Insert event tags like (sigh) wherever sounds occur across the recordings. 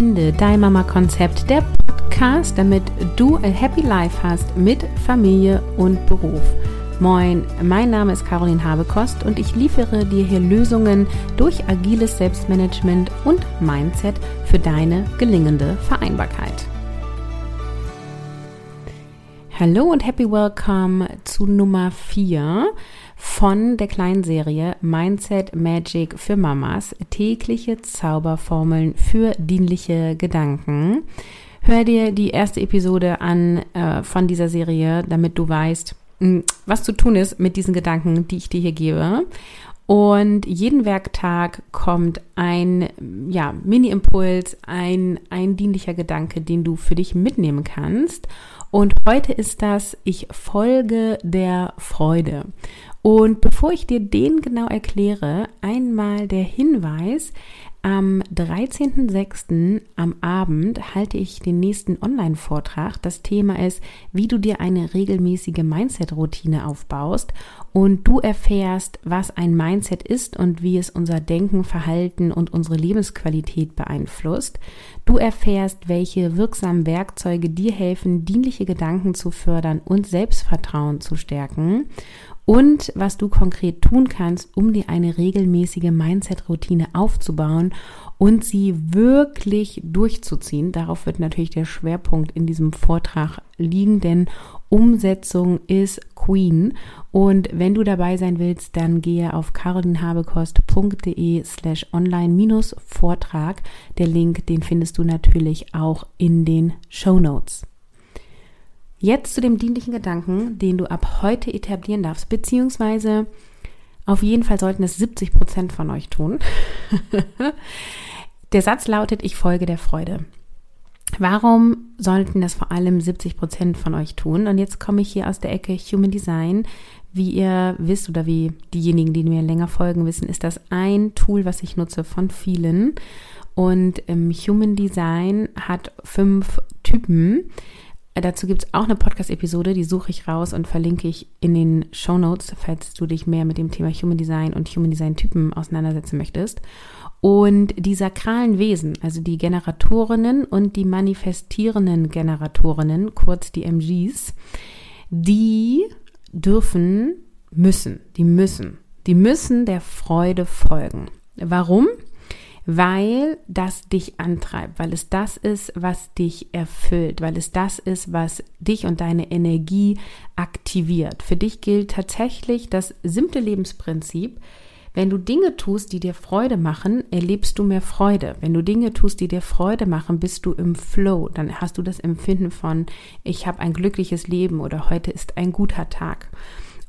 Finde dein Mama-Konzept, der Podcast, damit du ein Happy Life hast mit Familie und Beruf. Moin, mein Name ist Caroline Habekost und ich liefere dir hier Lösungen durch agiles Selbstmanagement und Mindset für deine gelingende Vereinbarkeit. Hallo und happy welcome zu Nummer 4 von der kleinen Serie Mindset Magic für Mamas, tägliche Zauberformeln für dienliche Gedanken. Hör dir die erste Episode an äh, von dieser Serie, damit du weißt, hm, was zu tun ist mit diesen Gedanken, die ich dir hier gebe. Und jeden Werktag kommt ein ja, Mini-Impuls, ein, ein dienlicher Gedanke, den du für dich mitnehmen kannst. Und heute ist das, ich folge der Freude. Und bevor ich dir den genau erkläre, einmal der Hinweis, am 13.06. am Abend halte ich den nächsten Online-Vortrag. Das Thema ist, wie du dir eine regelmäßige Mindset-Routine aufbaust und du erfährst, was ein Mindset ist und wie es unser Denken, Verhalten und unsere Lebensqualität beeinflusst. Du erfährst, welche wirksamen Werkzeuge dir helfen, dienliche Gedanken zu fördern und Selbstvertrauen zu stärken und was du konkret tun kannst, um dir eine regelmäßige Mindset-Routine aufzubauen und sie wirklich durchzuziehen. Darauf wird natürlich der Schwerpunkt in diesem Vortrag liegen, denn Umsetzung ist Queen. Und wenn du dabei sein willst, dann gehe auf carolinhabekost.de slash online-vortrag. Der Link, den findest du natürlich auch in den Show Notes. Jetzt zu dem dienlichen Gedanken, den du ab heute etablieren darfst, beziehungsweise auf jeden Fall sollten es 70 Prozent von euch tun. (laughs) der Satz lautet, ich folge der Freude. Warum sollten das vor allem 70 Prozent von euch tun? Und jetzt komme ich hier aus der Ecke Human Design. Wie ihr wisst oder wie diejenigen, die mir länger folgen, wissen, ist das ein Tool, was ich nutze von vielen. Und ähm, Human Design hat fünf Typen. Dazu gibt es auch eine Podcast-Episode, die suche ich raus und verlinke ich in den Show Notes, falls du dich mehr mit dem Thema Human Design und Human Design-Typen auseinandersetzen möchtest. Und die sakralen Wesen, also die Generatorinnen und die manifestierenden Generatorinnen, kurz die MGs, die dürfen, müssen, die müssen, die müssen der Freude folgen. Warum? Weil das dich antreibt, weil es das ist, was dich erfüllt, weil es das ist, was dich und deine Energie aktiviert. Für dich gilt tatsächlich das simple Lebensprinzip, wenn du Dinge tust, die dir Freude machen, erlebst du mehr Freude. Wenn du Dinge tust, die dir Freude machen, bist du im Flow. Dann hast du das Empfinden von, ich habe ein glückliches Leben oder heute ist ein guter Tag.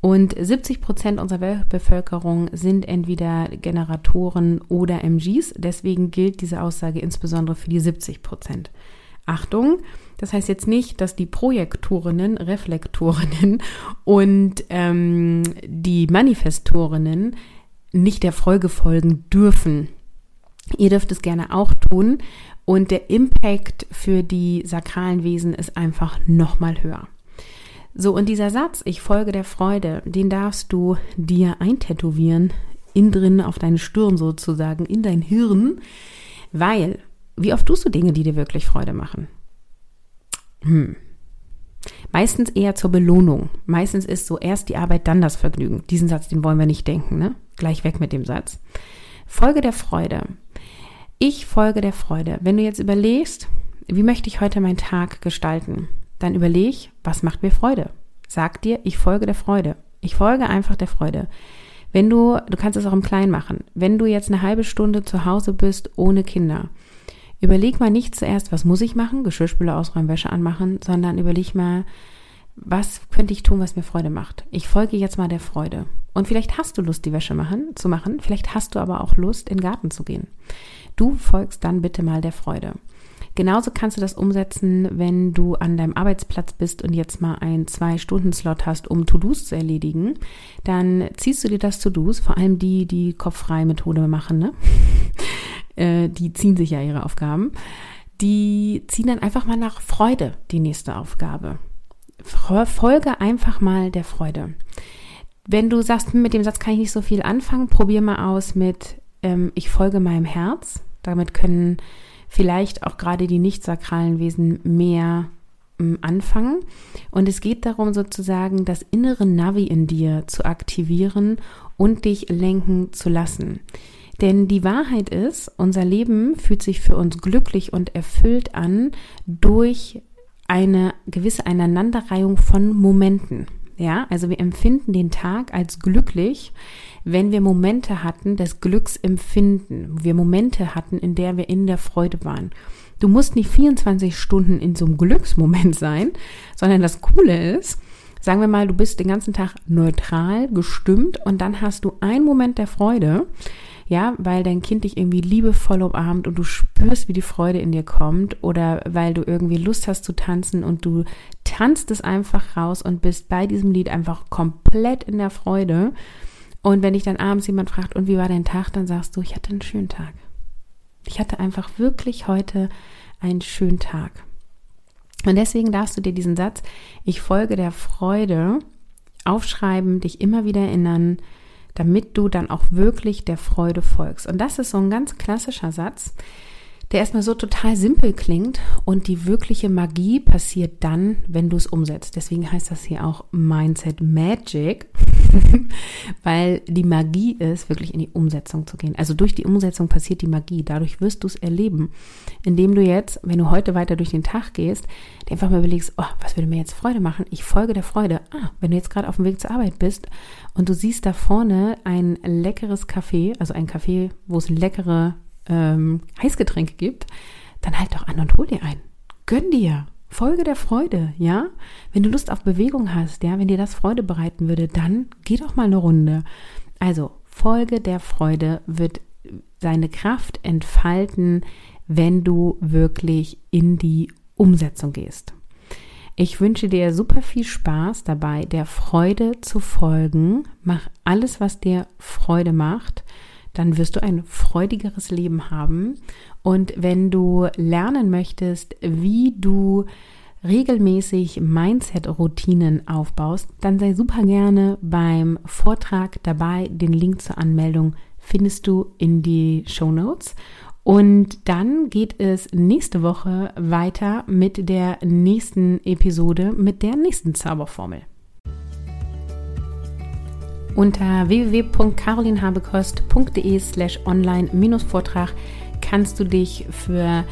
Und 70 Prozent unserer Weltbevölkerung sind entweder Generatoren oder MGs. Deswegen gilt diese Aussage insbesondere für die 70 Prozent. Achtung, das heißt jetzt nicht, dass die Projektorinnen, Reflektorinnen und ähm, die Manifestorinnen nicht der Folge folgen dürfen. Ihr dürft es gerne auch tun und der Impact für die sakralen Wesen ist einfach nochmal höher. So, und dieser Satz, ich folge der Freude, den darfst du dir eintätowieren, innen drin auf deine Stirn sozusagen, in dein Hirn, weil, wie oft tust du Dinge, die dir wirklich Freude machen? Hm. Meistens eher zur Belohnung. Meistens ist so erst die Arbeit, dann das Vergnügen. Diesen Satz, den wollen wir nicht denken, ne? Gleich weg mit dem Satz. Folge der Freude. Ich folge der Freude. Wenn du jetzt überlegst, wie möchte ich heute meinen Tag gestalten? Dann überleg, was macht mir Freude? Sag dir, ich folge der Freude. Ich folge einfach der Freude. Wenn du, du kannst es auch im Kleinen machen. Wenn du jetzt eine halbe Stunde zu Hause bist ohne Kinder, überleg mal nicht zuerst, was muss ich machen, Geschirrspüler ausräumen, Wäsche anmachen, sondern überleg mal, was könnte ich tun, was mir Freude macht. Ich folge jetzt mal der Freude. Und vielleicht hast du Lust, die Wäsche machen, zu machen, vielleicht hast du aber auch Lust, in den Garten zu gehen. Du folgst dann bitte mal der Freude. Genauso kannst du das umsetzen, wenn du an deinem Arbeitsplatz bist und jetzt mal einen Zwei-Stunden-Slot hast, um To-Dos zu erledigen. Dann ziehst du dir das To-Dos, vor allem die, die kopffreie Methode machen, ne? (laughs) Äh, die ziehen sich ja ihre Aufgaben. Die ziehen dann einfach mal nach Freude die nächste Aufgabe. Folge einfach mal der Freude. Wenn du sagst, mit dem Satz kann ich nicht so viel anfangen, probier mal aus mit ähm, ich folge meinem Herz. Damit können vielleicht auch gerade die nicht sakralen Wesen mehr ähm, anfangen. Und es geht darum, sozusagen das innere Navi in dir zu aktivieren und dich lenken zu lassen. Denn die Wahrheit ist, unser Leben fühlt sich für uns glücklich und erfüllt an durch eine gewisse Aneinanderreihung von Momenten. Ja, also wir empfinden den Tag als glücklich, wenn wir Momente hatten des Glücksempfinden, wir Momente hatten, in der wir in der Freude waren. Du musst nicht 24 Stunden in so einem Glücksmoment sein, sondern das Coole ist, sagen wir mal, du bist den ganzen Tag neutral gestimmt und dann hast du einen Moment der Freude, ja, weil dein Kind dich irgendwie liebevoll umarmt und du spürst, wie die Freude in dir kommt oder weil du irgendwie Lust hast zu tanzen und du tanzt es einfach raus und bist bei diesem Lied einfach komplett in der Freude. Und wenn dich dann abends jemand fragt, und wie war dein Tag, dann sagst du, ich hatte einen schönen Tag. Ich hatte einfach wirklich heute einen schönen Tag. Und deswegen darfst du dir diesen Satz, ich folge der Freude, aufschreiben, dich immer wieder erinnern, damit du dann auch wirklich der Freude folgst. Und das ist so ein ganz klassischer Satz, der erstmal so total simpel klingt und die wirkliche Magie passiert dann, wenn du es umsetzt. Deswegen heißt das hier auch Mindset Magic, (laughs) weil die Magie ist, wirklich in die Umsetzung zu gehen. Also durch die Umsetzung passiert die Magie. Dadurch wirst du es erleben, indem du jetzt, wenn du heute weiter durch den Tag gehst, dir einfach mal überlegst, oh, was würde mir jetzt Freude machen? Ich folge der Freude. Ah, wenn du jetzt gerade auf dem Weg zur Arbeit bist und du siehst da vorne ein leckeres Café, also ein Café, wo es leckere ähm, Heißgetränke gibt, dann halt doch an und hol dir ein. Gönn dir. Folge der Freude, ja? Wenn du Lust auf Bewegung hast, ja, wenn dir das Freude bereiten würde, dann geh doch mal eine Runde. Also, Folge der Freude wird seine Kraft entfalten, wenn du wirklich in die Umsetzung gehst. Ich wünsche dir super viel Spaß dabei, der Freude zu folgen. Mach alles, was dir Freude macht dann wirst du ein freudigeres Leben haben. Und wenn du lernen möchtest, wie du regelmäßig Mindset-Routinen aufbaust, dann sei super gerne beim Vortrag dabei. Den Link zur Anmeldung findest du in die Show Notes. Und dann geht es nächste Woche weiter mit der nächsten Episode, mit der nächsten Zauberformel. Unter www.carolinhabekost.de slash online-vortrag kannst du dich für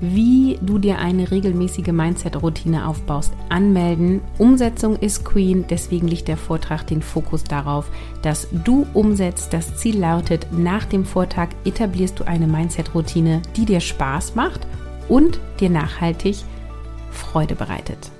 wie du dir eine regelmäßige Mindset-Routine aufbaust, anmelden. Umsetzung ist Queen, deswegen liegt der Vortrag den Fokus darauf, dass du umsetzt. Das Ziel lautet, nach dem Vortrag etablierst du eine Mindset-Routine, die dir Spaß macht und dir nachhaltig Freude bereitet.